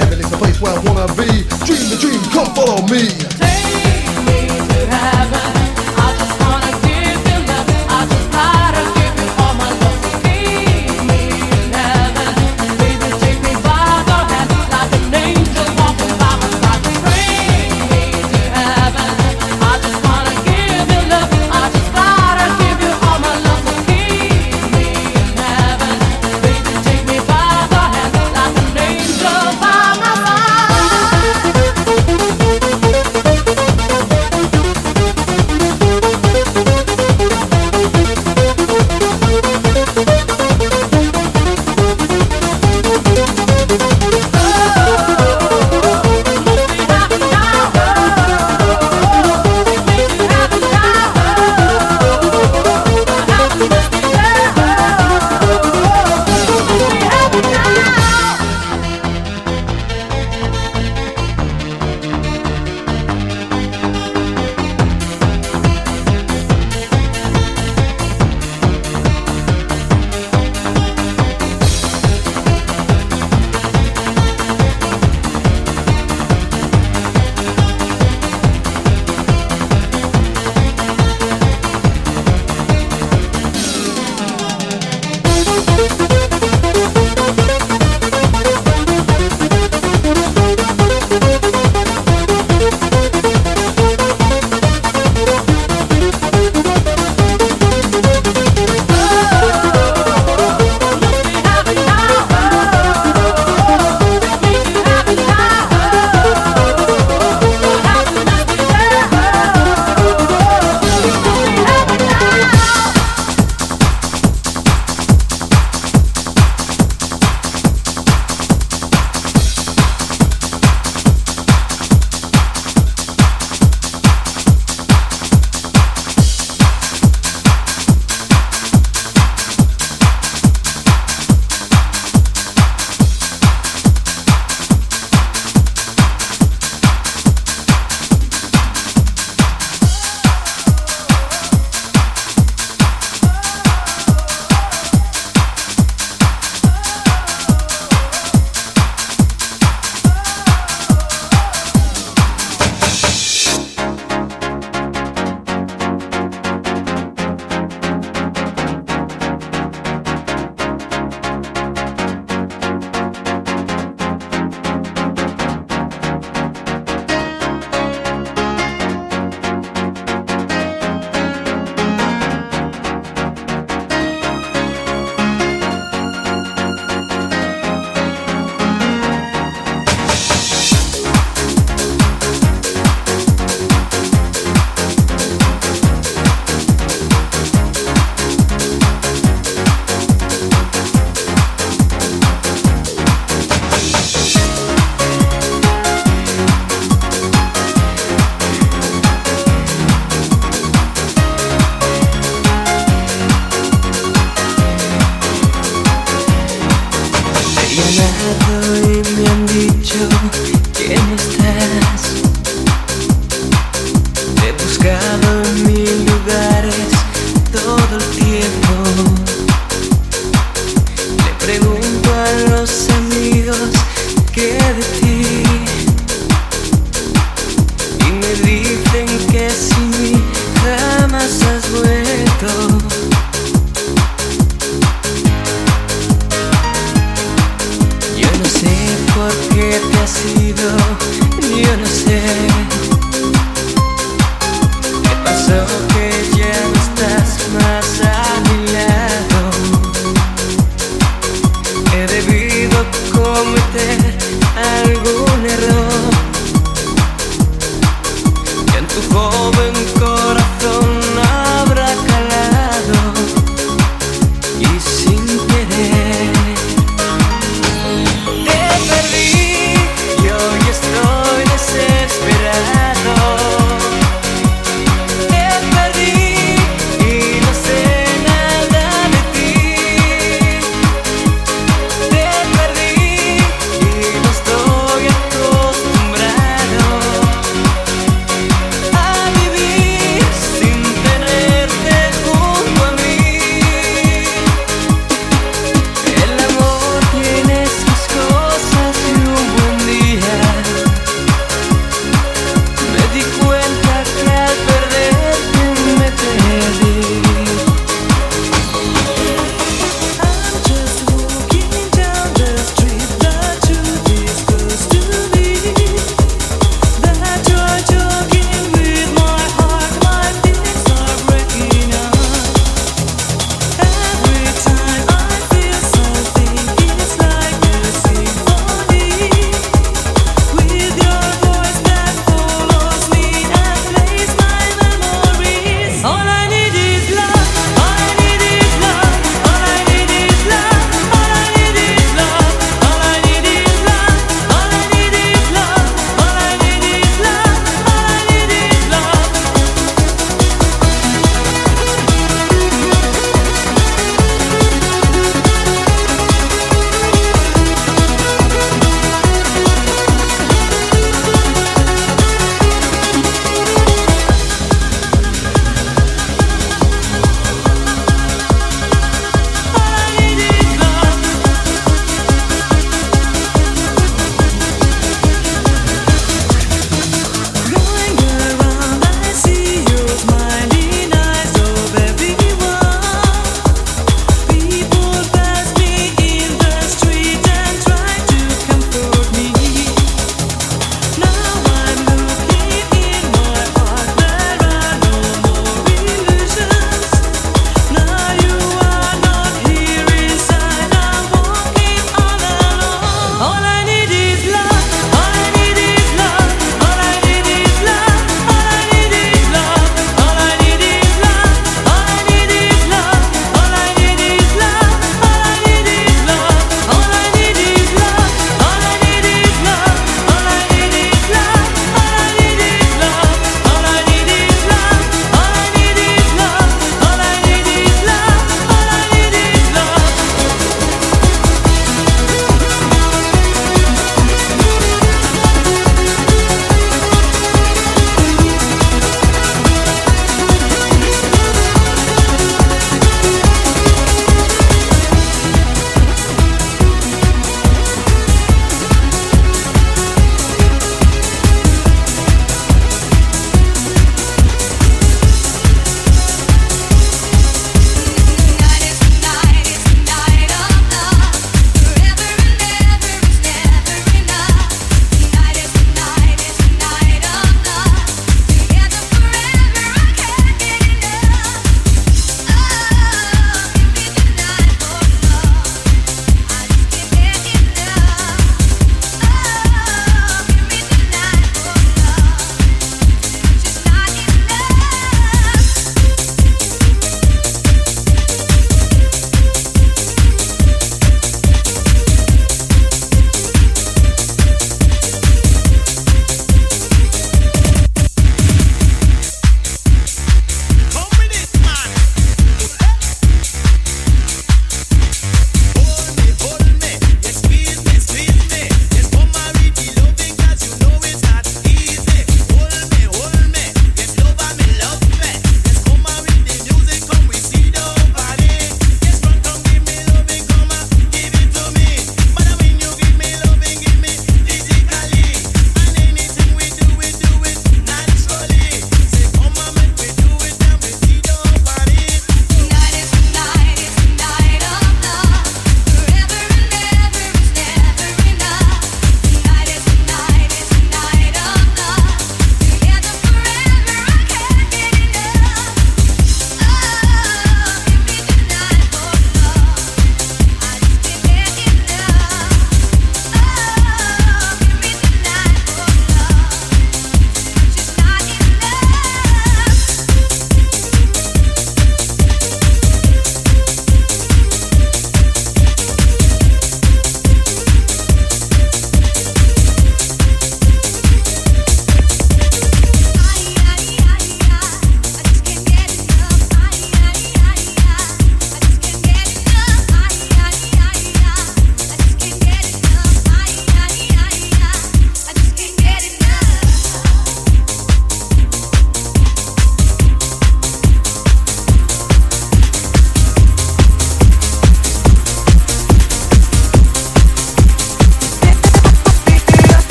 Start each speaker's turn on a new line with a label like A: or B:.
A: heaven is the place where I wanna be. Dream the dream, come follow me.